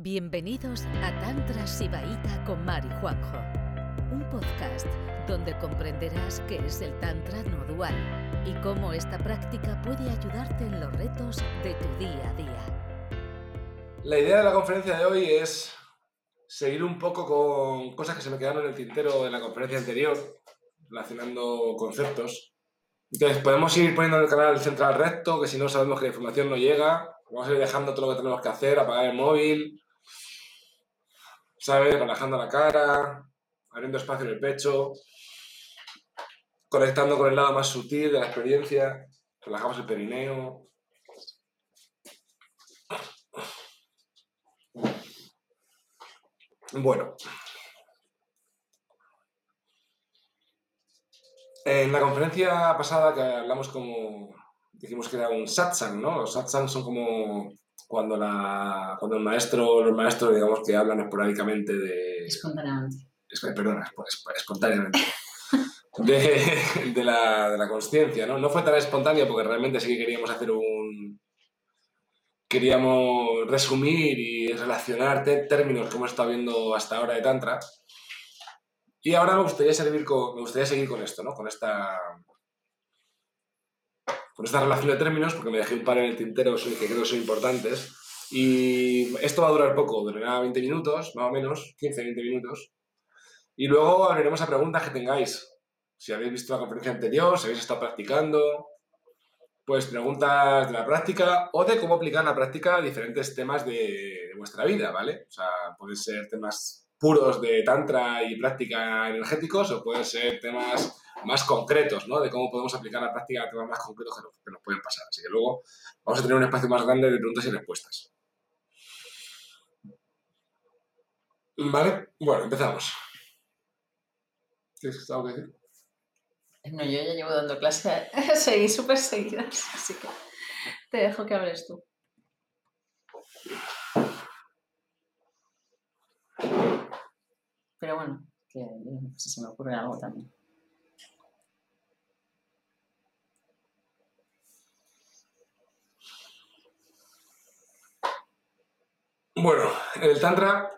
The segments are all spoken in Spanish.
Bienvenidos a Tantra Sibaíta con Mari Juanjo, un podcast donde comprenderás qué es el Tantra no dual y cómo esta práctica puede ayudarte en los retos de tu día a día. La idea de la conferencia de hoy es seguir un poco con cosas que se me quedaron en el tintero de la conferencia anterior, relacionando conceptos. Entonces, podemos ir poniendo en el canal central recto, que si no sabemos que la información no llega, vamos a ir dejando todo lo que tenemos que hacer, apagar el móvil, ¿sabes? Relajando la cara, abriendo espacio en el pecho, conectando con el lado más sutil de la experiencia, relajamos el perineo. Bueno. En la conferencia pasada que hablamos como, dijimos que era un satsang, ¿no? Los satsang son como cuando, la, cuando el maestro, los maestros, digamos, que hablan esporádicamente de... Espontáneamente. perdona, espontáneamente. De, de, la, de la consciencia, ¿no? No fue tan espontáneo porque realmente sí que queríamos hacer un... Queríamos resumir y relacionar términos como estado viendo hasta ahora de Tantra. Y ahora me gustaría, seguir con, me gustaría seguir con esto, ¿no? Con esta con esta relación de términos, porque me dejé un par en el tintero que creo que son importantes. Y esto va a durar poco, durará 20 minutos, más o menos, 15-20 minutos. Y luego abriremos a preguntas que tengáis. Si habéis visto la conferencia anterior, si habéis estado practicando, pues preguntas de la práctica o de cómo aplicar la práctica a diferentes temas de, de vuestra vida, ¿vale? O sea, pueden ser temas puros de tantra y práctica energéticos o pueden ser temas más concretos, ¿no? De cómo podemos aplicar la práctica a temas más concretos que nos, pueden pasar. Así que luego vamos a tener un espacio más grande de preguntas y respuestas. ¿Vale? Bueno, empezamos. ¿Tienes algo que decir? No, yo ya llevo dando clase, seguí súper seguidas, así que te dejo que hables tú. Pero bueno, que si se me ocurre algo también. Bueno, en el Tantra,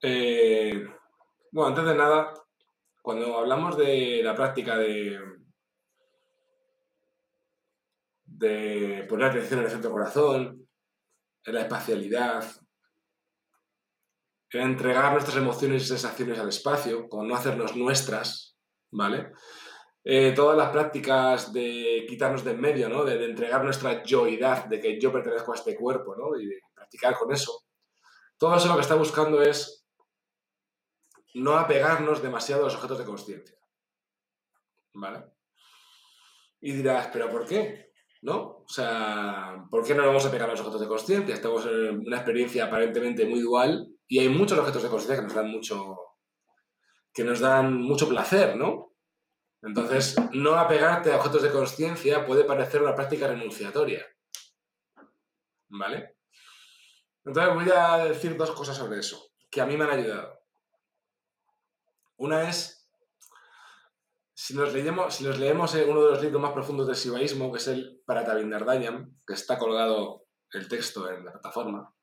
eh, bueno, antes de nada, cuando hablamos de la práctica de, poner atención en el centro corazón, en la espacialidad, en entregar nuestras emociones y sensaciones al espacio, con no hacernos nuestras, ¿vale? Eh, todas las prácticas de quitarnos de en medio, ¿no? De, de, entregar nuestra yoidad, de que yo pertenezco a este cuerpo, ¿no? Y de practicar con eso. Todo eso lo que está buscando es no apegarnos demasiado a los objetos de conciencia. ¿Vale? Y dirás, ¿pero por qué? ¿No? O sea, ¿por qué no vamos a pegar a los objetos de conciencia? Estamos en una experiencia aparentemente muy dual y hay muchos objetos de conciencia que nos dan mucho que nos dan mucho placer, ¿no? Entonces, no apegarte a objetos de conciencia puede parecer una práctica renunciatoria. ¿Vale? Entonces voy a decir dos cosas sobre eso, que a mí me han ayudado. Una es, si nos leemos, si leemos uno de los libros más profundos del sibaísmo, que es el Pratavindardayan, que está colgado el texto en la plataforma,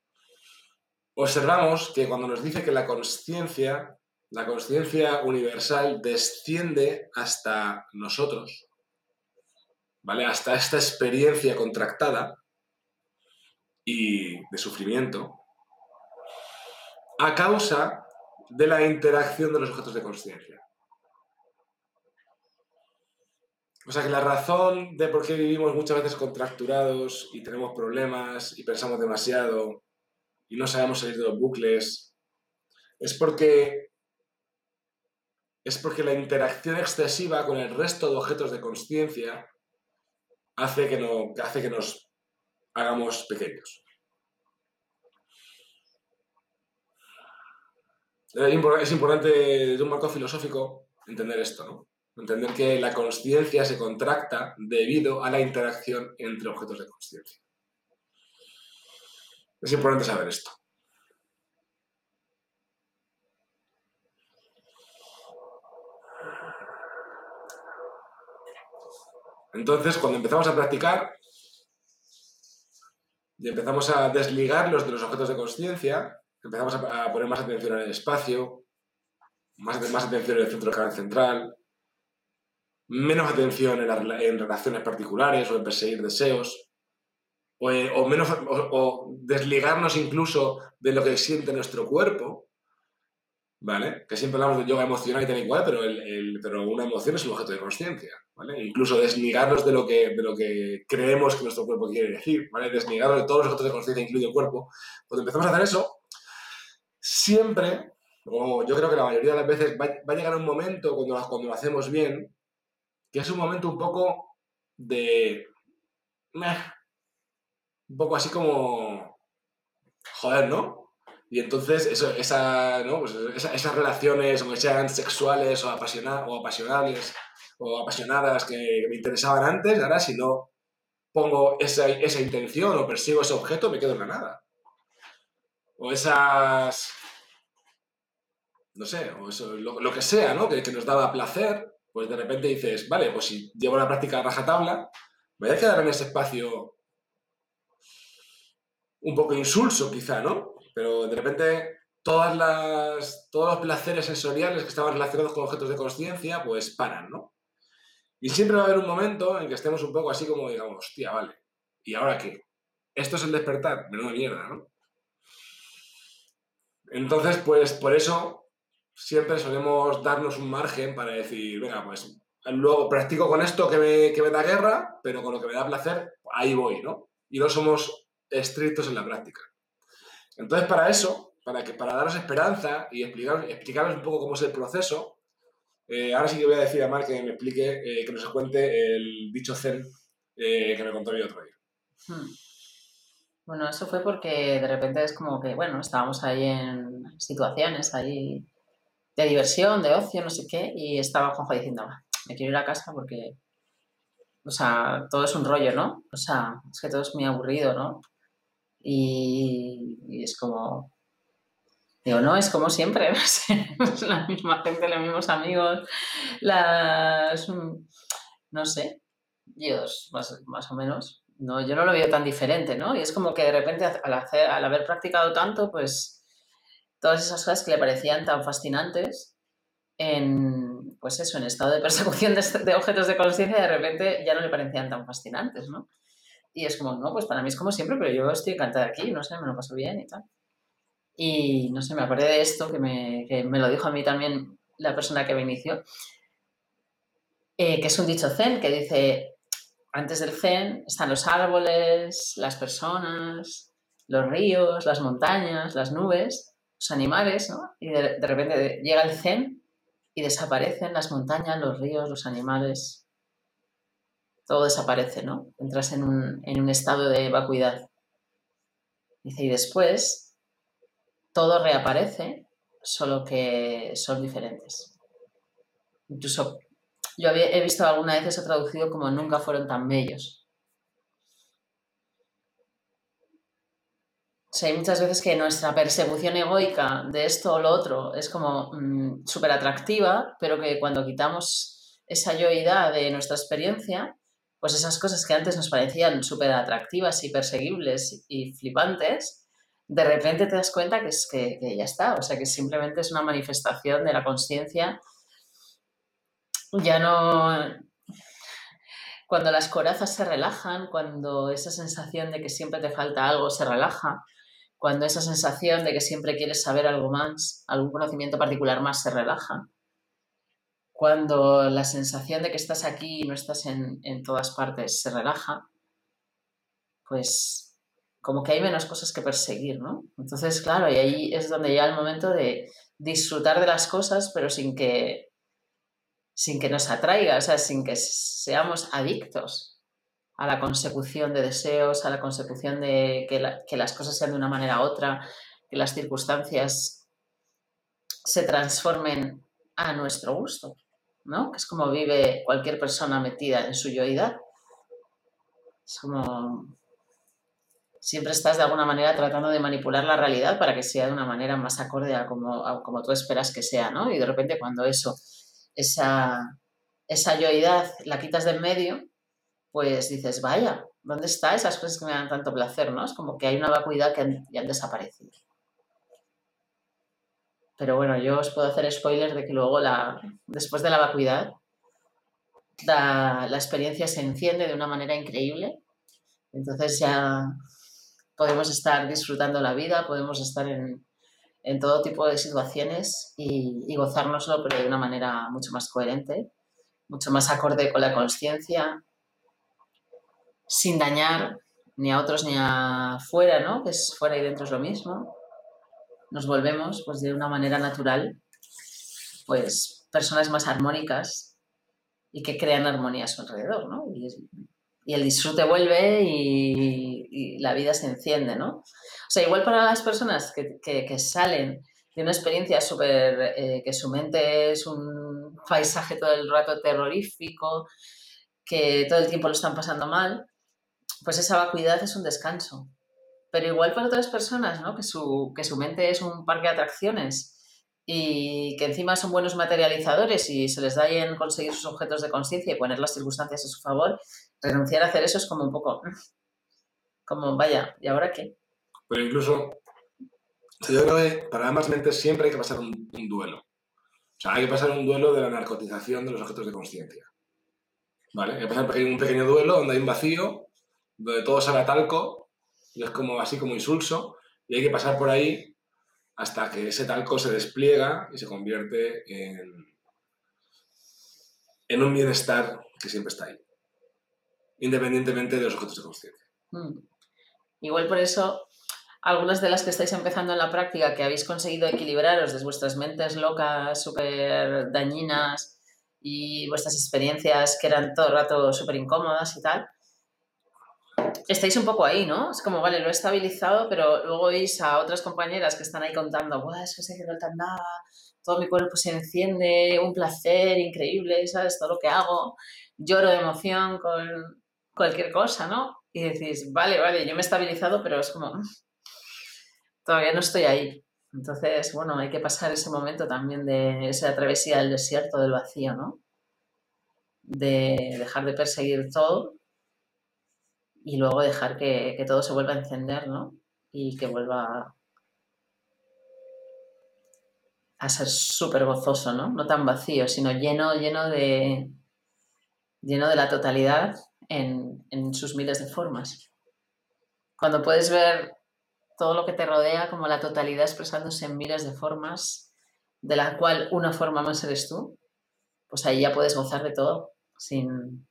observamos que cuando nos dice que la conciencia, la conciencia universal desciende hasta nosotros, ¿vale? Hasta esta experiencia contractada, y de sufrimiento a causa de la interacción de los objetos de conciencia. O sea que la razón de por qué vivimos muchas veces contracturados y tenemos problemas y pensamos demasiado y no sabemos salir de los bucles es porque es porque la interacción excesiva con el resto de objetos de conciencia hace hace que nos hagamos pequeños. Es importante desde un marco filosófico entender esto, ¿no? Entender que la conciencia se contracta debido a la interacción entre objetos de conciencia. Es importante saber esto. Entonces, cuando empezamos a practicar, y empezamos a desligarlos de los objetos de conciencia, empezamos a, poner más atención en el espacio, más, más atención en el centro de canal central, menos atención en, en, relaciones particulares o en perseguir deseos, o, eh, o menos, o, desligarnos incluso de lo que siente nuestro cuerpo, ¿vale? Que siempre hablamos de yoga emocional y tal igual, pero, el, pero una emoción es un objeto de conciencia, ¿vale? Incluso desligarnos de lo, que, de lo que creemos que nuestro cuerpo quiere decir, ¿vale? Desligarnos de todos los objetos de conciencia, incluido el cuerpo. Cuando empezamos a hacer eso, siempre, o yo creo que la mayoría de las veces, va, a llegar un momento cuando, cuando lo hacemos bien, que es un momento un poco de... un poco así como... Joder, ¿no? Y entonces pues esas relaciones, aunque sean sexuales o, apasiona, o o apasionadas que me interesaban antes, ahora si no pongo esa, esa intención o persigo ese objeto, me quedo en la nada. O esas... No sé, o eso, lo, que sea, ¿no? Que, que nos daba placer, pues de repente dices, vale, pues si llevo la práctica a rajatabla, me voy a quedar en ese espacio un poco insulso quizá, ¿no? Pero de repente todos los placeres sensoriales que estaban relacionados con objetos de conciencia, pues paran, ¿no? Y siempre va a haber un momento en que estemos un poco así como digamos, hostia, vale, ¿y ahora qué? Esto es el despertar, menuda mierda, ¿no? Entonces, pues por eso siempre solemos darnos un margen para decir, venga, pues luego practico con esto que me, que me da guerra, pero con lo que me da placer, ahí voy, ¿no? Y no somos estrictos en la práctica. Entonces, para eso, para, que, para daros esperanza y explicar, explicaros un poco cómo es el proceso, eh, ahora sí que voy a decir a Mar que me explique, eh, que nos cuente el dicho Zen eh, que me contó yo otro día. Hmm. Bueno, eso fue porque de repente es como que, bueno, estábamos ahí en situaciones, ahí de diversión, de ocio, no sé qué, y estaba Juanjo diciendo, me quiero ir a casa porque, o sea, todo es un rollo, ¿no? O sea, es que todo es muy aburrido, ¿no? Y, es como, digo, no, es como siempre, la misma gente, los mismos amigos, las, no sé, Dios, más, más o menos. No, yo no lo veo tan diferente, ¿no? Y es como que de repente al, hacer, al haber practicado tanto, pues todas esas cosas que le parecían tan fascinantes en, pues eso, en estado de persecución de, objetos de conciencia, de repente ya no le parecían tan fascinantes, ¿no? Y es como, no, pues para mí es como siempre, pero yo estoy encantada aquí, no sé, me lo paso bien y tal. Y no sé, me acordé de esto que me, que me lo dijo a mí también la persona que me inició, eh, que es un dicho zen que dice, antes del zen están los árboles, las personas, los ríos, las montañas, las nubes, los animales, ¿no? Y de, repente llega el zen y desaparecen las montañas, los ríos, los animales. Todo desaparece, ¿no? Entras en un, estado de vacuidad. Dice, y después todo reaparece, solo que son diferentes. Incluso yo he visto alguna vez eso traducido como nunca fueron tan bellos. O hay muchas veces que nuestra persecución egoica de esto o lo otro es como mm, súper atractiva, pero que cuando quitamos esa yoidad de nuestra experiencia, pues esas cosas que antes nos parecían súper atractivas y perseguibles y flipantes, de repente te das cuenta que, es que, ya está, o sea que simplemente es una manifestación de la conciencia. Ya no, cuando las corazas se relajan, cuando esa sensación de que siempre te falta algo se relaja, cuando esa sensación de que siempre quieres saber algo más, algún conocimiento particular más se relaja, cuando la sensación de que estás aquí y no estás en, todas partes se relaja, pues como que hay menos cosas que perseguir, ¿no? Entonces, claro, y ahí es donde llega el momento de disfrutar de las cosas, pero sin que, sin que nos atraiga, o sea, sin que seamos adictos a la consecución de deseos, a la consecución de que, las cosas sean de una manera u otra, que las circunstancias se transformen a nuestro gusto, ¿no? Que es como vive cualquier persona metida en su yoidad. Es como siempre estás de alguna manera tratando de manipular la realidad para que sea de una manera más acorde a como, como tú esperas que sea, ¿no? Y de repente cuando eso, esa, esa yoidad la quitas del medio, pues dices, vaya, ¿dónde están esas cosas que me dan tanto placer? ¿no? Es como que hay una vacuidad que ya han desaparecido. Pero bueno, yo os puedo hacer spoilers de que luego, la, después de la vacuidad, la, la experiencia se enciende de una manera increíble. Entonces ya podemos estar disfrutando la vida, podemos estar en, en todo tipo de situaciones y, y gozárnoslo, pero de una manera mucho más coherente, mucho más acorde con la conciencia, sin dañar ni a otros ni a fuera, ¿no? Que es fuera y dentro es lo mismo. Nos volvemos, pues, de una manera natural, pues, personas más armónicas y que crean armonía a su alrededor, ¿no? Y, el disfrute vuelve y, la vida se enciende, ¿no? O sea, igual para las personas que salen de una experiencia súper, eh, que su mente es un paisaje todo el rato terrorífico, que todo el tiempo lo están pasando mal, pues esa vacuidad es un descanso. Pero igual para otras personas, ¿no? Que su, que su mente es un parque de atracciones y que encima son buenos materializadores y se les da bien conseguir sus objetos de conciencia y poner las circunstancias a su favor, renunciar a hacer eso es como un poco, como, vaya, ¿y ahora qué? Pero incluso, yo creo que para ambas mentes siempre hay que pasar un, duelo. O sea, hay que pasar un duelo de la narcotización de los objetos de conciencia. ¿Vale? Hay que pasar un pequeño duelo donde hay un vacío donde todo sabe a talco, y es como así como insulso, y hay que pasar por ahí hasta que ese talco se despliega y se convierte en, en un bienestar que siempre está ahí, independientemente de los objetos de conciencia. Mm. Igual por eso, algunas de las que estáis empezando en la práctica, que habéis conseguido equilibraros de vuestras mentes locas, súper dañinas y vuestras experiencias que eran todo el rato súper incómodas y tal, estáis un poco ahí, ¿no? Es como, vale, lo he estabilizado, pero luego veis a otras compañeras que están ahí contando, Buah, es que se tan nada, todo mi cuerpo se enciende, un placer increíble, ¿sabes? Todo lo que hago, lloro de emoción con cualquier cosa, ¿no? Y decís, vale, vale, yo me he estabilizado, pero es como, todavía no estoy ahí. Entonces, bueno, hay que pasar ese momento también de esa travesía del desierto, del vacío, ¿no? De dejar de perseguir todo y luego dejar que, que, todo se vuelva a encender, ¿no? Y que vuelva a ser súper gozoso, ¿no? No tan vacío, sino lleno, lleno de, lleno de la totalidad en, en sus miles de formas. Cuando puedes ver todo lo que te rodea como la totalidad expresándose en miles de formas, de la cual una forma más eres tú, pues ahí ya puedes gozar de todo sin,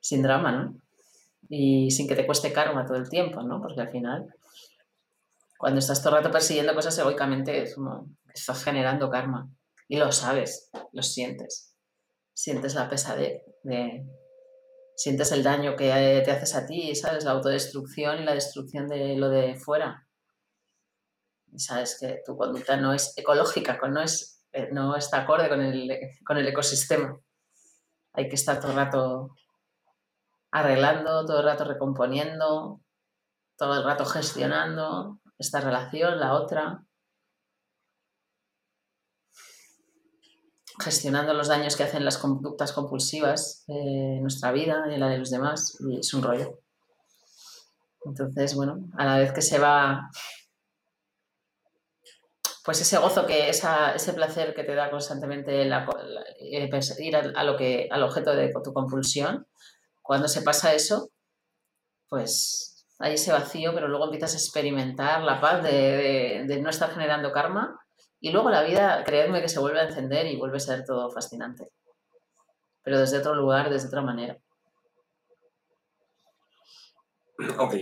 sin drama, ¿no? Y sin que te cueste karma todo el tiempo, ¿no? Porque al final, cuando estás todo el rato persiguiendo cosas egoicamente, es como estás generando karma. Y lo sabes, lo sientes. Sientes la pesadez de... Sientes el daño que te haces a ti, ¿sabes? La autodestrucción y la destrucción de lo de fuera. Y sabes que tu conducta no es ecológica, no, es, eh, no está acorde con el, con el ecosistema. Hay que estar todo el rato arreglando, todo el rato recomponiendo, todo el rato gestionando esta relación, la otra, gestionando los daños que hacen las conductas compulsivas en nuestra vida y en la de los demás, y es un rollo. Entonces, bueno, a la vez que se va, pues ese gozo, que esa, ese placer que te da constantemente la, eh, ir a, a, lo que, al objeto de tu compulsión, cuando se pasa eso, pues hay ese vacío, pero luego empiezas a experimentar la paz de, de, de no estar generando karma y luego la vida, creedme que se vuelve a encender y vuelve a ser todo fascinante. Pero desde otro lugar, desde otra manera. Ok.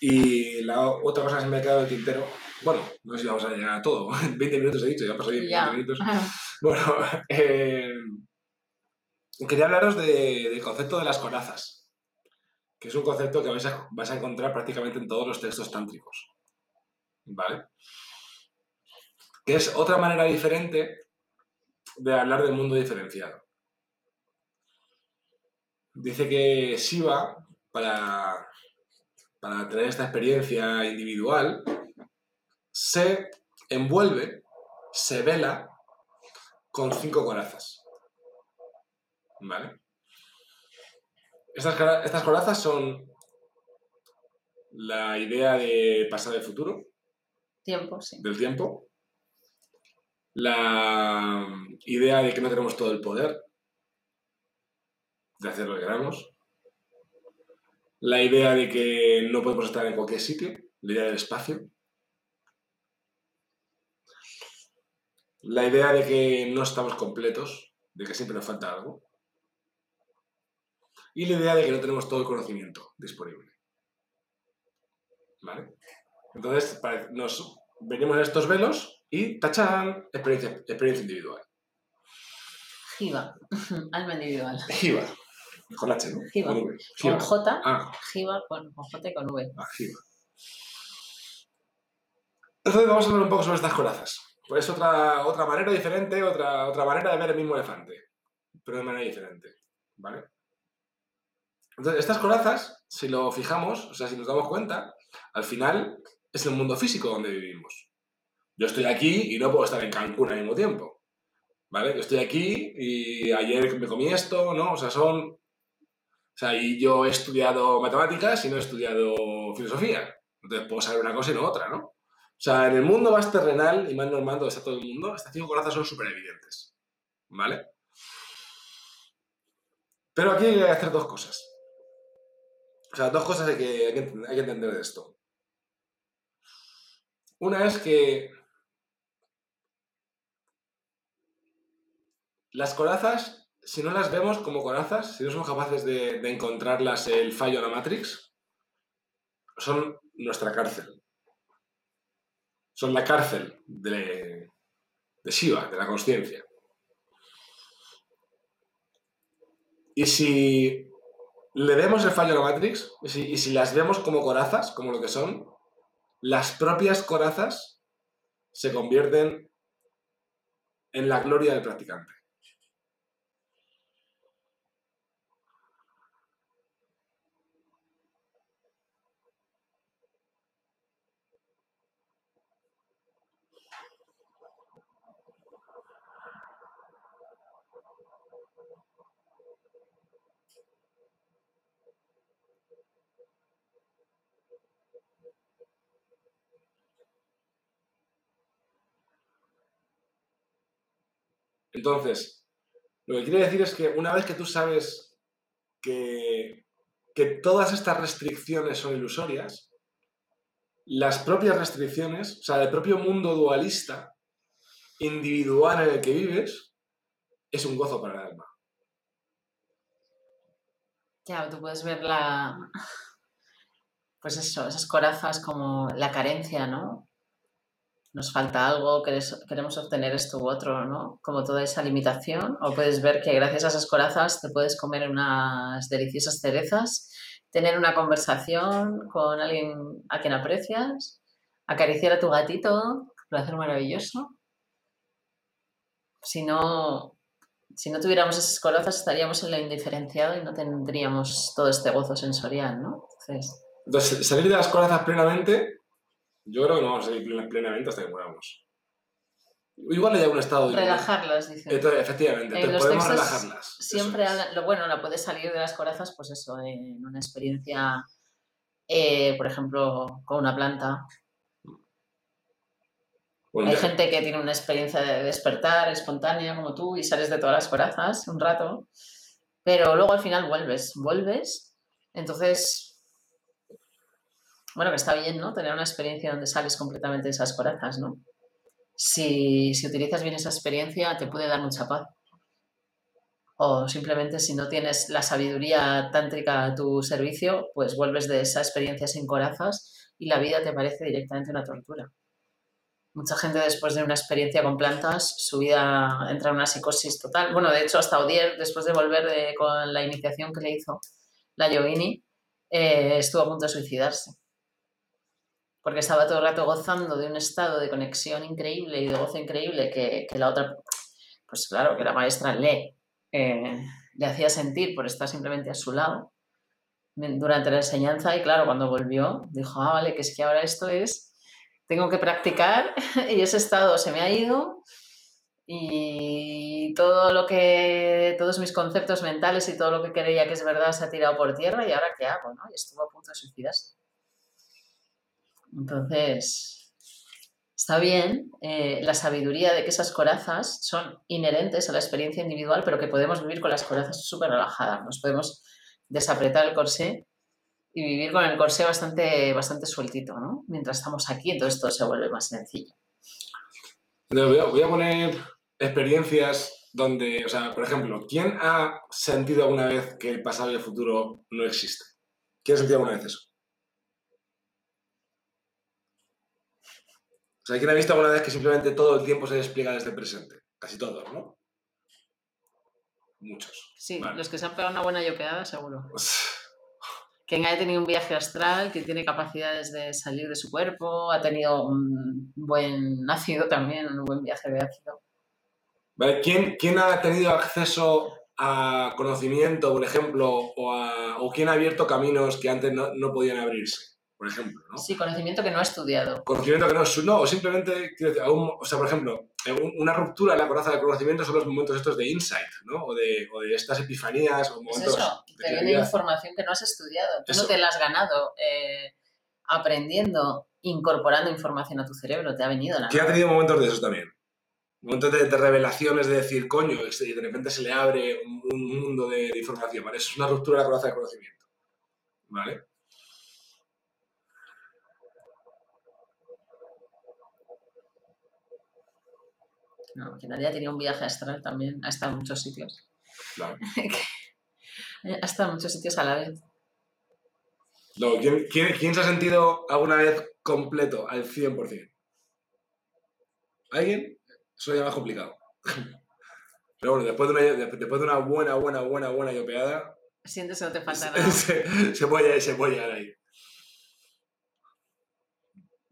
Y la otra cosa que se me ha quedado el tintero, bueno, no sé si vamos a llegar a todo. 20 minutos he dicho, ya pasó 20 ya. minutos. Bueno, eh, quería hablaros de, del concepto de las corazas, que es un concepto que vais a, vais a encontrar prácticamente en todos los textos tántricos. ¿Vale? Que es otra manera diferente de hablar del mundo diferenciado. Dice que Shiva, para, para tener esta experiencia individual, se envuelve, se vela con cinco corazas. ¿Vale? Estas, estas corazas son la idea de pasado y futuro. Tiempo, sí. Del tiempo. la idea de que no tenemos todo el poder de hacer lo que queramos, la idea de que no podemos estar en cualquier sitio, la idea del espacio, la idea de que no estamos completos, de que siempre nos falta algo, y la idea de que no tenemos todo el conocimiento disponible. ¿Vale? Entonces, nos venimos a estos velos y tachan experiencia, experiencia individual. Jiva, alma individual. Jiva, con H, ¿no? Jiva. Con, V. Con J, Ah, Jiva con, con J y con V. ah, Jiva. Entonces vamos a hablar un poco sobre estas corazas. Pues otra, otra manera diferente, otra, otra manera de ver el mismo elefante, pero de manera diferente, ¿vale? Entonces, estas corazas, si lo fijamos, o sea, si nos damos cuenta, al final es el mundo físico donde vivimos. Yo estoy aquí y no puedo estar en Cancún al mismo tiempo, ¿vale? Yo estoy aquí y ayer me comí esto, ¿no? O sea, son... O sea, y yo he estudiado matemáticas y no he estudiado filosofía. Entonces puedo saber una cosa y no otra, ¿no? O sea, en el mundo más terrenal y más normal donde está todo el mundo, estas cinco corazas son súper evidentes, ¿vale? Pero aquí hay que hacer dos cosas. Sea, dos cosas hay que, hay que, entender de esto. Una es que las corazas, si no las vemos como corazas, si no somos capaces de, de encontrarlas el fallo a la Matrix, son nuestra cárcel. Son la cárcel de, de Shiva, de la conciencia. Y si le vemos el fallo a la Matrix, y si, las vemos como corazas, como lo que son, las propias corazas se convierten en la gloria del practicante. Entonces, lo que quiere decir es que una vez que tú sabes que, todas estas restricciones son ilusorias, las propias restricciones, o sea, el propio mundo dualista, individual en el que vives, es un gozo para el alma. Ya, tú puedes ver la. Pues eso, esas corazas como la carencia, ¿no? Nos falta algo, queremos obtener esto u otro, ¿no? Como toda esa limitación. O puedes ver que gracias a esas corazas te puedes comer unas deliciosas cerezas, tener una conversación con alguien a quien aprecias, acariciar a tu gatito, placer maravilloso. Si no, si no tuviéramos esas corazas estaríamos en lo indiferenciado y no tendríamos todo este gozo sensorial, ¿no? Entonces, salir de las corazas plenamente, yo creo que no vamos a plen- plenamente hasta que muramos. Igual hay algún estado de... relajarlas, dice. Entonces, efectivamente, En te los podemos relajarlas. Siempre hablan, lo bueno, la puedes salir de las corazas, pues eso, en una experiencia, eh, por ejemplo, con una planta. Bueno, Hay ya- gente que tiene una experiencia de despertar espontánea como tú y sales de todas las corazas un rato, pero luego al final vuelves, vuelves, entonces, bueno, que está bien, ¿no? Tener una experiencia donde sales completamente de esas corazas, ¿no? Si, utilizas bien esa experiencia, te puede dar mucha paz. O simplemente si no tienes la sabiduría tántrica a tu servicio, pues vuelves de esa experiencia sin corazas y la vida te parece directamente una tortura. Mucha gente después de una experiencia con plantas, su vida entra en una psicosis total. Bueno, de hecho, hasta Odier, después de volver de- con la iniciación que le hizo la Yogini, eh, estuvo a punto de suicidarse. Porque estaba todo el rato gozando de un estado de conexión increíble y de gozo increíble que, que la otra, pues claro, que la maestra le, eh, le hacía sentir por estar simplemente a su lado durante la enseñanza y claro, cuando volvió, dijo, ah, vale, que es que ahora esto es tengo que practicar y ese estado se me ha ido y todo lo que, todos mis conceptos mentales y todo lo que creía que es verdad se ha tirado por tierra y ahora qué hago, ¿no? Y estuvo a punto de suicidarse. Entonces, está bien eh, la sabiduría de que esas corazas son inherentes a la experiencia individual, pero que podemos vivir con las corazas súper relajadas. Nos podemos desapretar el corsé y vivir con el corsé bastante, bastante sueltito, ¿no? Mientras estamos aquí, entonces todo se vuelve más sencillo. Voy a, poner experiencias donde, o sea, por ejemplo, ¿quién ha sentido alguna vez que el pasado y el futuro no existen? ¿Quién ha sentido alguna vez eso? Sea, ¿quién ha visto alguna vez que simplemente todo el tiempo se despliega desde el presente? Casi todos, ¿no? Muchos. Sí, Vale. los que se han pegado una buena yoqueada, seguro. Quien haya tenido un viaje astral, que tiene capacidades de salir de su cuerpo, ha tenido un buen ácido también, un buen viaje de ácido. Vale, ¿Quién, quién ha tenido acceso a conocimiento, por ejemplo, o, a- o quién ha abierto caminos que antes no, no podían abrirse? Por ejemplo, ¿no? Sí, conocimiento que no ha estudiado. Conocimiento que no es no, o simplemente, quiero decir, o sea, por ejemplo, un- una ruptura en la coraza del conocimiento son los momentos estos de insight, ¿no? O de, o de estas epifanías o Es momentos eso, de te viene información que no has estudiado. Tú Eso. no te la has ganado eh, aprendiendo, incorporando información a tu cerebro, te ha venido la ¿Quién ha tenido momentos de esos también? Momentos de, de revelaciones, de decir, coño, y de repente se le abre un, un mundo de, de información, ¿vale? Eso es una ruptura de la coraza del conocimiento, ¿vale? No, quien haya tenido un viaje astral también ha estado en muchos sitios. Claro. ha estado en muchos sitios a la vez. Luego, ¿quién, quién, quién se ha sentido alguna vez completo al 100%? ¿Alguien? Eso ya más complicado. Pero bueno, después de una, de- después de una buena, buena, buena, buena yopeada, Sientes que no te falta nada. se, se puede, se puede llegar ahí.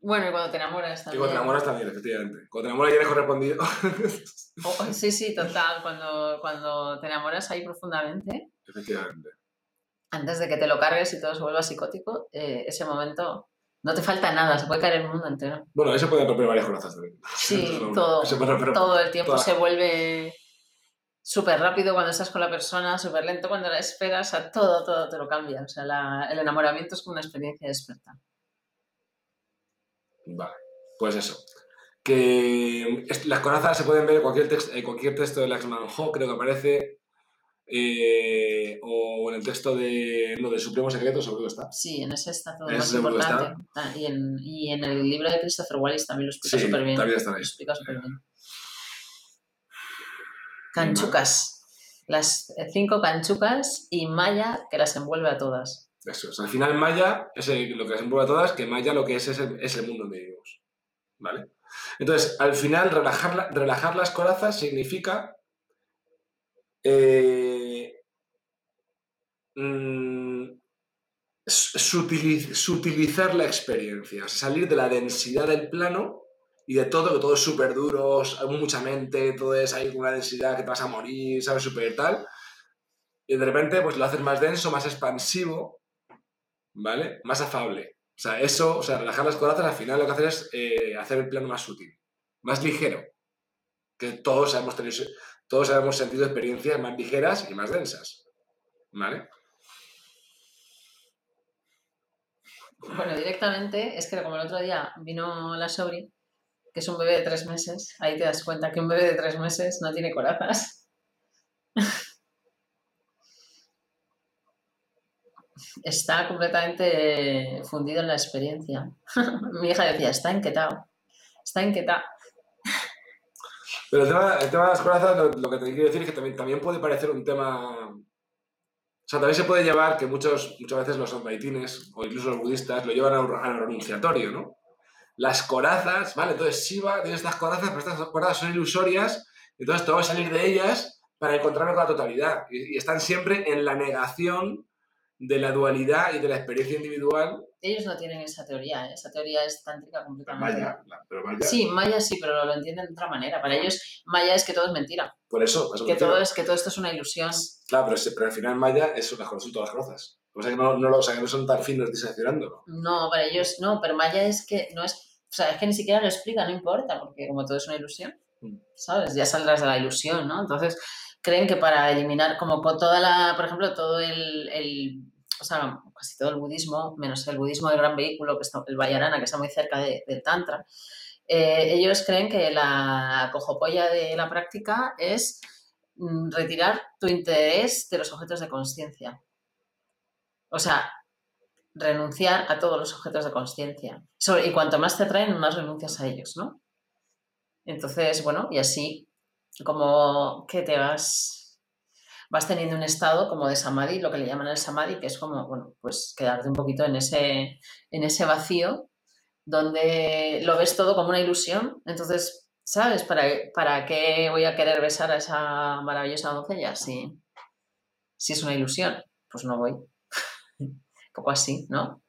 Bueno, y cuando te enamoras Y también. cuando te enamoras también, efectivamente. Cuando te enamoras y eres correspondido. Oh, sí, sí, total. Cuando, cuando te enamoras ahí profundamente, efectivamente. antes de que te lo cargues y todo se vuelva psicótico, eh, ese momento no te falta nada, se puede caer el mundo entero. Bueno, ahí se pueden romper varias corazas también. Sí, Eso todo, puede romper- todo el tiempo toda- se vuelve súper rápido cuando estás con la persona, súper lento cuando la esperas, a todo, todo te lo cambia. O sea, la- el enamoramiento es como una experiencia despertar. Vale, pues eso. Que las corazas se pueden ver en cualquier, text- en cualquier texto de Laxman Ho, creo que aparece, eh, o en el texto de, no, del Supremo Secreto, seguro que está. Sí, en ese está todo En más importante. Ah, Y en, y en el libro de Christopher Wallace también lo explica Sí, súper bien. también están Lo ahí. explica súper bien. Canchucas. Las cinco canchucas y Maya que las envuelve a todas. Eso es. Al final Maya es lo que envuelve a todas, que Maya lo que es es el, mundo donde vivimos. ¿Vale? Entonces, al final, relajar, la- relajar las corazas significa eh, mm, su- sutili- sutilizar la experiencia, salir de la densidad del plano y de todo, que todo es súper duro, mucha mente, todo es ahí con una densidad que te vas a morir, ¿sabes? Súper tal. Y de repente, pues lo haces más denso, más expansivo, ¿vale? Más afable. O sea, eso, o sea, relajar las corazas al final lo que hacer es eh, hacer el plano más sutil, más ligero. Que todos hemos tenido, todos hemos sentido experiencias más ligeras y más densas. ¿Vale? Bueno, directamente es que como el otro día vino la Sobri, que es un bebé de tres meses, ahí te das cuenta que un bebé de tres meses no tiene corazas. Está completamente fundido en la experiencia. Mi hija decía, está inquietado, está inquietado. Pero el tema, el tema de las corazas, lo, que te quiero decir es que también, también puede parecer un tema... O sea, también se puede llevar que muchos, muchas veces los advaitines o incluso los budistas lo llevan a lo renunciatorio, ¿no? Las corazas, ¿vale? Entonces Shiva tiene estas corazas, pero estas corazas son ilusorias, entonces tengo que salir de ellas para encontrarme con la totalidad. Y están siempre en la negación de la dualidad y de la experiencia individual. Ellos no tienen esa teoría, ¿eh? esa teoría es tántrica completamente. pero vaya. Sí, Maya sí, pero lo entienden de otra manera. Para ellos, Maya es que todo es mentira, Por eso, eso que todo, es, que todo esto es una ilusión. Claro, pero, pero al final Maya es una son todas las corazas. O sea que no, no, lo- o sea, que no son tan finos diseccionándolo. No, para ellos no, pero Maya es que no es, o sea, es que ni siquiera lo explica, no importa, porque como todo es una ilusión, Mm. ¿sabes? Ya saldrás de la ilusión, ¿no? Entonces, creen que para eliminar, como toda la, por ejemplo, todo el, o sea, casi todo el budismo, menos el budismo del gran vehículo, que está, el Vajrayana, que está muy cerca de- del Tantra, Eh, ellos creen que la cojopolla de la práctica es mm, retirar tu interés de los objetos de conciencia. O sea, renunciar a todos los objetos de conciencia. Y cuanto más te atraen, más renuncias a ellos, ¿no? Entonces, bueno, y así como que te vas, vas teniendo un estado como de samadhi, lo que le llaman el samadhi, que es como, bueno, pues quedarte un poquito en ese, en ese vacío donde lo ves todo como una ilusión. Entonces, ¿sabes? ¿Para, ¿Para qué voy a querer besar a esa maravillosa doncella si, si es una ilusión? Pues no voy. un poco así, ¿no?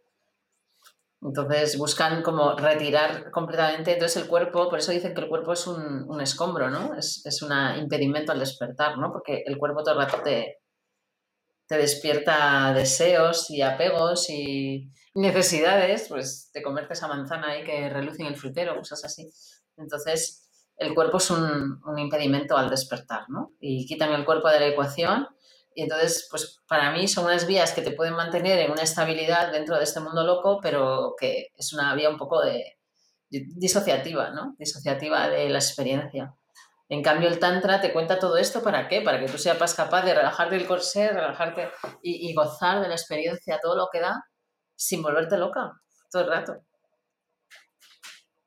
Entonces buscan como retirar completamente, entonces el cuerpo, por eso dicen que el cuerpo es un, un escombro, ¿no? Es, es un impedimento al despertar, ¿no? Porque el cuerpo todo el rato te, te despierta deseos y apegos y necesidades, pues te comerte esa manzana ahí que reluce en el frutero, cosas así. Entonces el cuerpo es un, un impedimento al despertar, ¿no? Y quitan el cuerpo de la ecuación y entonces, pues para mí son unas vías que te pueden mantener en una estabilidad dentro de este mundo loco, pero que es una vía un poco de, disociativa, ¿no? Disociativa de la experiencia. En cambio, el Tantra te cuenta todo esto para qué? Para que tú seas capaz de relajarte el corsé, relajarte y, gozar de la experiencia, todo lo que da, sin volverte loca todo el rato.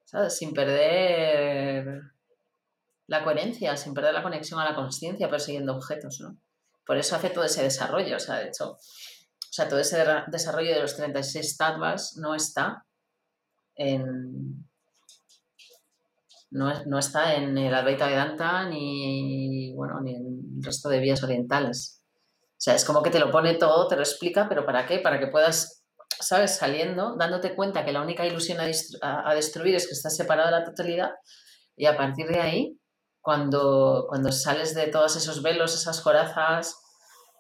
¿Sabes? Sin perder la coherencia, sin perder la conexión a la conciencia persiguiendo objetos, ¿no? Por eso hace todo ese desarrollo, o sea, de hecho, o sea, todo ese desarrollo de los 36 tattvas no está en, no, está en el Advaita Vedanta ni, bueno, ni en el resto de vías orientales. O sea, es como que te lo pone todo, te lo explica, pero ¿para qué? Para que puedas, ¿sabes? Saliendo, dándote cuenta que la única ilusión a, a destruir es que estás separado de la totalidad y a partir de ahí cuando, cuando sales de todos esos velos, esas corazas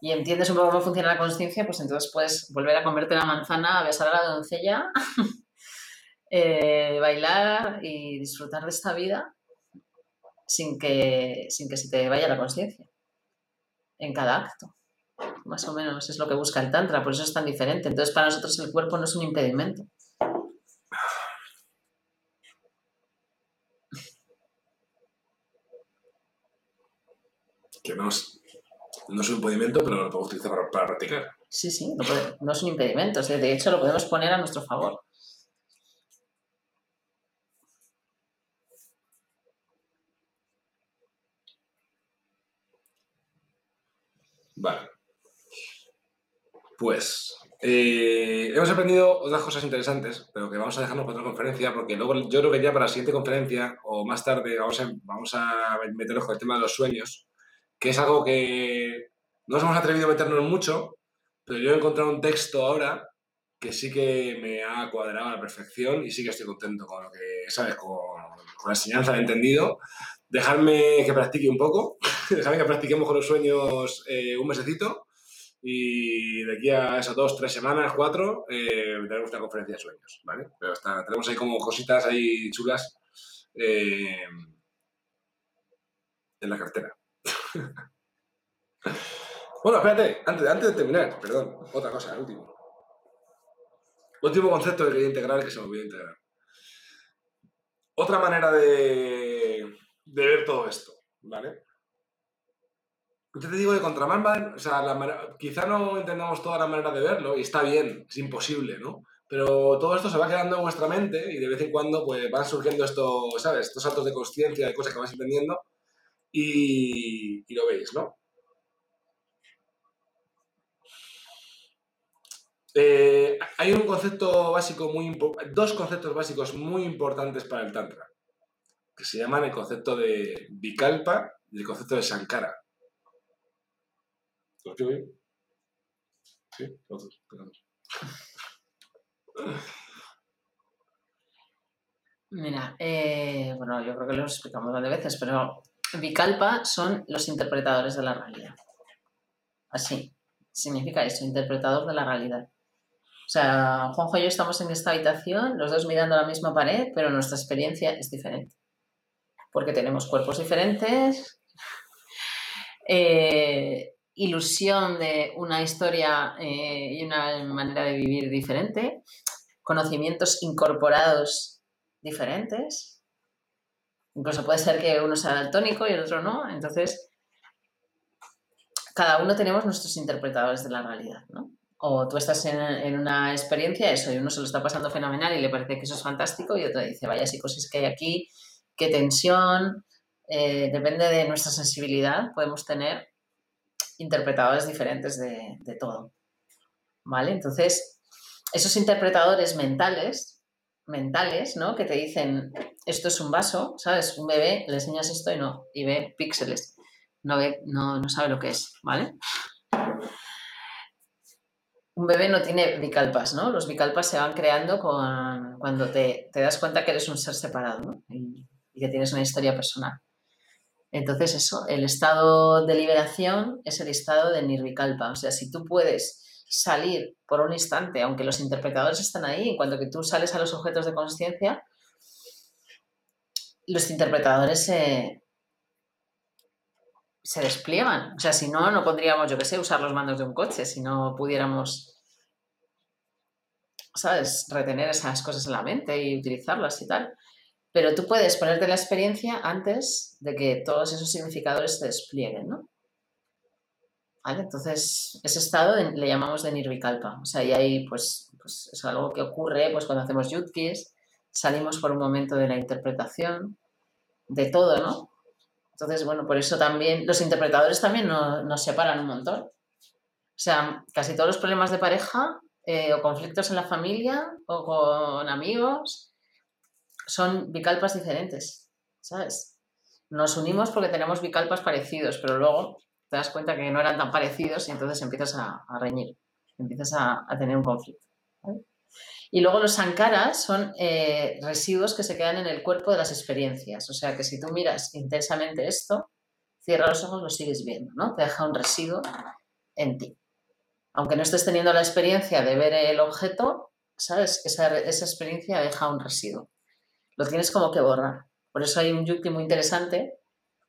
y entiendes un poco cómo funciona la conciencia, pues entonces puedes volver a comerte la manzana, besar a la doncella, eh, bailar y disfrutar de esta vida sin que, sin que se te vaya la conciencia en cada acto. Más o menos es lo que busca el Tantra, por eso es tan diferente. Entonces, para nosotros el cuerpo no es un impedimento. Que no es, no es un impedimento, pero lo podemos utilizar para, practicar. Sí, sí, no, es un impedimento. de hecho, lo podemos poner a nuestro favor. Vale. Pues eh, hemos aprendido otras cosas interesantes, pero que vamos a dejarnos para otra conferencia, porque luego yo creo que ya para la siguiente conferencia o más tarde vamos a, vamos a meternos con el tema de los sueños que es algo que no nos hemos atrevido a meternos mucho, pero yo he encontrado un texto ahora que sí que me ha cuadrado a la perfección y sí que estoy contento con lo que, ¿sabes? Con, la enseñanza, he entendido. Dejarme que practique un poco, dejarme que practiquemos con los sueños eh, un mesecito y de aquí a esas dos, tres semanas, cuatro, eh, tenemos una conferencia de sueños, ¿vale? Pero tenemos ahí como cositas ahí chulas eh, en la cartera. Bueno, espérate, antes, de terminar, perdón, otra cosa, el último. Último concepto que quería integrar que se me olvidó integrar. Otra manera de, ver todo esto, ¿vale? Yo te digo de contraman, o sea, quizá no entendamos toda la manera de verlo y está bien, es imposible, ¿no? Pero todo esto se va quedando en vuestra mente y de vez en cuando pues van surgiendo estos, ¿sabes? Estos saltos de conciencia, de cosas que vais entendiendo y, lo veis, ¿no? Eh, hay un concepto básico muy dos conceptos básicos muy importantes para el Tantra, que se llaman el concepto de Vikalpa y el concepto de Sankara. ¿Lo escribo bien? Sí, los dos, Mira, eh, bueno, yo creo que lo explicamos varias veces, pero Vikalpa son los interpretadores de la realidad. Así, significa eso, interpretador de la realidad. O sea, Juanjo y yo estamos en esta habitación, los dos mirando la misma pared, pero nuestra experiencia es diferente. Porque tenemos cuerpos diferentes, eh, ilusión de una historia eh, y una manera de vivir diferente, conocimientos incorporados diferentes, Incluso puede ser que uno sea daltónico y el otro no. Entonces, cada uno tenemos nuestros interpretadores de la realidad, ¿no? O tú estás en, una experiencia, eso, y uno se lo está pasando fenomenal y le parece que eso es fantástico, y otro dice, vaya psicosis que hay aquí, qué tensión. Eh, depende de nuestra sensibilidad, podemos tener interpretadores diferentes de, de todo. ¿Vale? Entonces, esos interpretadores mentales, mentales, ¿no? Que te dicen, esto es un vaso, ¿sabes? Un bebé, le enseñas esto y no, y ve píxeles, no, ve, no, no sabe lo que es, ¿vale? un bebé no tiene bicalpas, ¿no? Los bicalpas se van creando con, cuando te, das cuenta que eres un ser separado y, que tienes una historia personal. Entonces, eso, el estado de liberación es el estado de nirvikalpa. O sea, si tú puedes salir por un instante, aunque los interpretadores están ahí, en cuanto que tú sales a los objetos de conciencia, los interpretadores se, se despliegan. O sea, si no, no podríamos, yo qué sé, usar los mandos de un coche, si no pudiéramos, ¿sabes?, retener esas cosas en la mente y utilizarlas y tal. Pero tú puedes ponerte la experiencia antes de que todos esos significadores se desplieguen, ¿no? Entonces, ese estado le llamamos de nirvikalpa. O sea, y ahí, pues, pues es algo que ocurre pues, cuando hacemos yutkis, salimos por un momento de la interpretación, de todo, ¿no? Entonces, bueno, por eso también los interpretadores también nos, separan un montón. O sea, casi todos los problemas de pareja eh, o conflictos en la familia o con amigos son bicalpas diferentes, ¿sabes? Nos unimos porque tenemos bicalpas parecidos, pero luego te das cuenta que no eran tan parecidos y entonces empiezas a, reñir, empiezas a, tener un conflicto. Y luego los sankaras son eh, residuos que se quedan en el cuerpo de las experiencias. O sea que si tú miras intensamente esto, cierra los ojos, lo sigues viendo, ¿no? Te deja un residuo en ti. Aunque no estés teniendo la experiencia de ver el objeto, ¿sabes? Esa, esa experiencia deja un residuo. Lo tienes como que borrar. Por eso hay un yukti muy interesante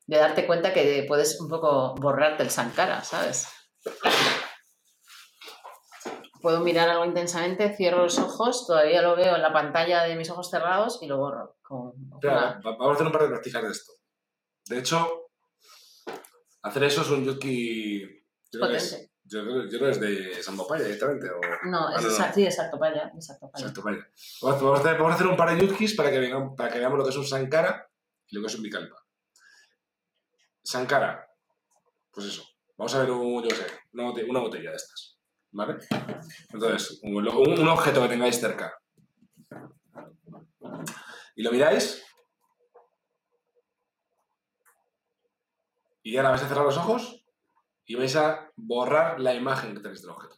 de darte cuenta que puedes un poco borrarte el sankara, ¿sabes? puedo mirar algo intensamente, cierro los ojos, todavía lo veo en la pantalla de mis ojos cerrados y lo borro. vamos a hacer un par de prácticas de esto. De hecho, hacer eso es un yuki... Yo creo, que es, yo, creo, es de Sambopaya directamente. O... No, es exacto, sí, exacto, paya. Exacto, paya. Vamos, a hacer, un par de yutkis para que, para que veamos lo que es un Sankara y lo que es un Vikalpa. Sankara, pues eso. Vamos a ver yo sé, una botella de estas. ¿Vale? Entonces, un, objeto que tengáis cerca. Y lo miráis. Y ahora vais a cerrar los ojos y vais a borrar la imagen que tenéis del objeto.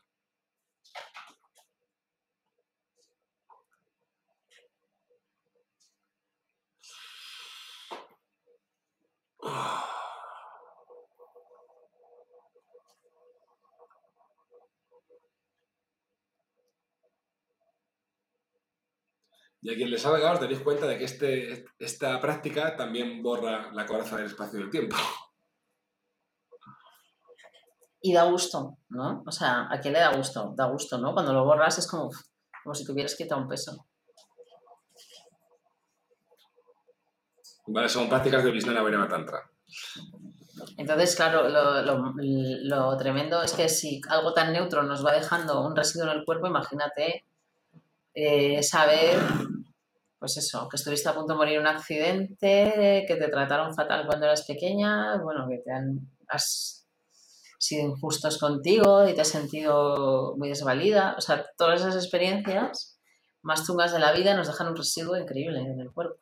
Y a quien le salga os daréis cuenta de que este, esta práctica también borra la coraza del espacio y del tiempo. Y da gusto, ¿no? O sea, ¿a quién le da gusto? Da gusto, ¿no? Cuando lo borras es como, como si tuvieras quitado un peso. Vale, son prácticas de Visnana Vairava Tantra. Entonces, claro, lo, lo, tremendo es que si algo tan neutro nos va dejando un residuo en el cuerpo, imagínate eh, saber pues eso, que estuviste a punto de morir en un accidente, que te trataron fatal cuando eras pequeña, bueno, que te han has sido injustos contigo y te has sentido muy desvalida. O sea, todas esas experiencias más tungas de la vida nos dejan un residuo increíble en el cuerpo.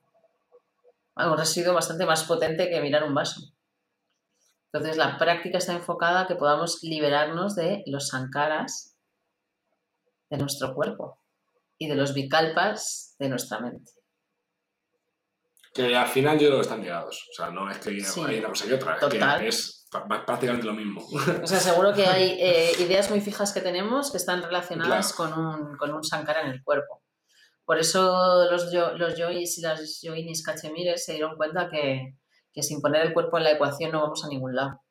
Un residuo bastante más potente que mirar un vaso. Entonces, la práctica está enfocada a que podamos liberarnos de los sankaras de nuestro cuerpo y de los bicalpas de nuestra mente. Que al final yo creo que están ligados. O sea, no es que hay una cosa y otra, es que es prácticamente lo mismo. O sea, seguro que hay eh, ideas muy fijas que tenemos que están relacionadas con, un, con un sankara en el cuerpo. Por eso los, los yois y las yoinis cachemires se dieron cuenta que, que sin poner el cuerpo en la ecuación no vamos a ningún lado.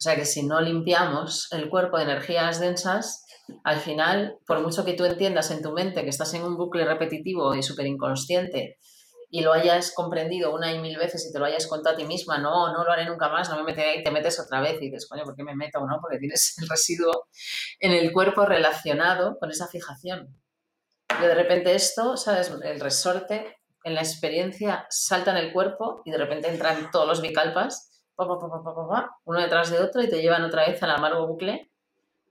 O sea que si no limpiamos el cuerpo de energías densas, al final, por mucho que tú entiendas en tu mente que estás en un bucle repetitivo y súper inconsciente y lo hayas comprendido una y mil veces y te lo hayas contado a ti misma, no, no lo haré nunca más, no me meteré y te metes otra vez y dices, coño, ¿por qué me meto? ¿no? Porque tienes el residuo en el cuerpo relacionado con esa fijación. Y de repente esto, ¿sabes? El resorte en la experiencia salta en el cuerpo y de repente entran todos los bicalpas, uno detrás de otro y te llevan otra vez al amargo bucle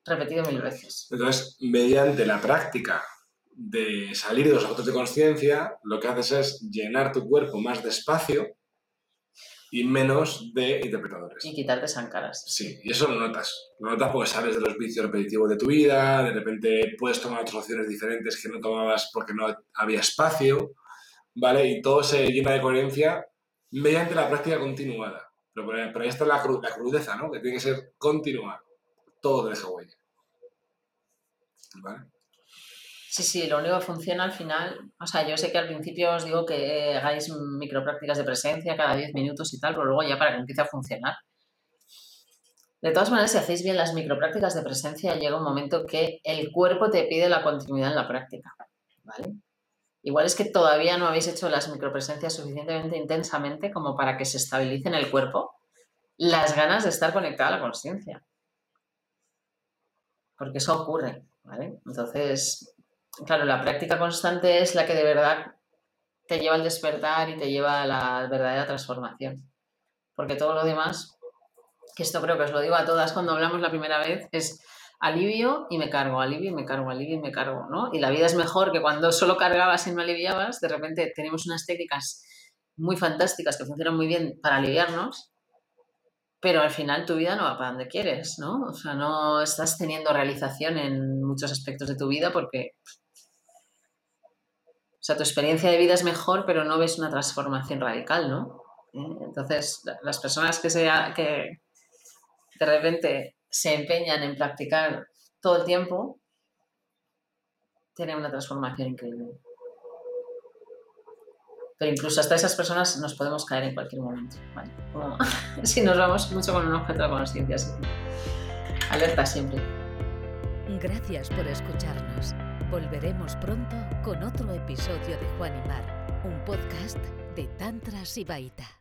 repetido mil veces. Entonces, mediante la práctica de salir de los autos de conciencia, lo que haces es llenar tu cuerpo más de espacio y menos de interpretadores. Y quitarte zancaras. Sí, y eso lo notas. Lo notas porque sales de los vicios repetitivos de tu vida, de repente puedes tomar otras opciones diferentes que no tomabas porque no había espacio, ¿vale? Y todo se llena de coherencia mediante la práctica continuada. Pero, pero ahí está la, la crudeza, ¿no? Que tiene que ser continuada. Todo deja huella. ¿Vale? Sí, sí, lo único que funciona al final, o sea, yo sé que al principio os digo que hagáis microprácticas de presencia cada 10 minutos y tal, pero luego ya para que empiece a funcionar. De todas maneras, si hacéis bien las microprácticas de presencia, llega un momento que el cuerpo te pide la continuidad en la práctica, ¿vale? Igual es que todavía no habéis hecho las micropresencias suficientemente intensamente como para que se estabilice en el cuerpo las ganas de estar conectada a la conciencia. Porque eso ocurre, ¿vale? Entonces, claro, la práctica constante es la que de verdad te lleva al despertar y te lleva a la verdadera transformación. Porque todo lo demás, que esto creo que os lo digo a todas cuando hablamos la primera vez, es alivio y me cargo, alivio y me cargo, alivio y me cargo, ¿no? Y la vida es mejor que cuando solo cargabas y no aliviabas, de repente tenemos unas técnicas muy fantásticas que funcionan muy bien para aliviarnos, pero al final tu vida no va para donde quieres, ¿no? O sea, no estás teniendo realización en muchos aspectos de tu vida porque o sea, tu experiencia de vida es mejor, pero no ves una transformación radical, ¿no? ¿Eh? Entonces, las personas que, sea, que de repente se empeñan en practicar todo el tiempo, tienen una transformación increíble. Pero incluso hasta esas personas nos podemos caer en cualquier momento, si nos vamos mucho con un objeto de conciencia, alerta siempre. Gracias por escucharnos. Volveremos pronto con otro episodio de Juan y Mar, un podcast de Tantra Sibaita.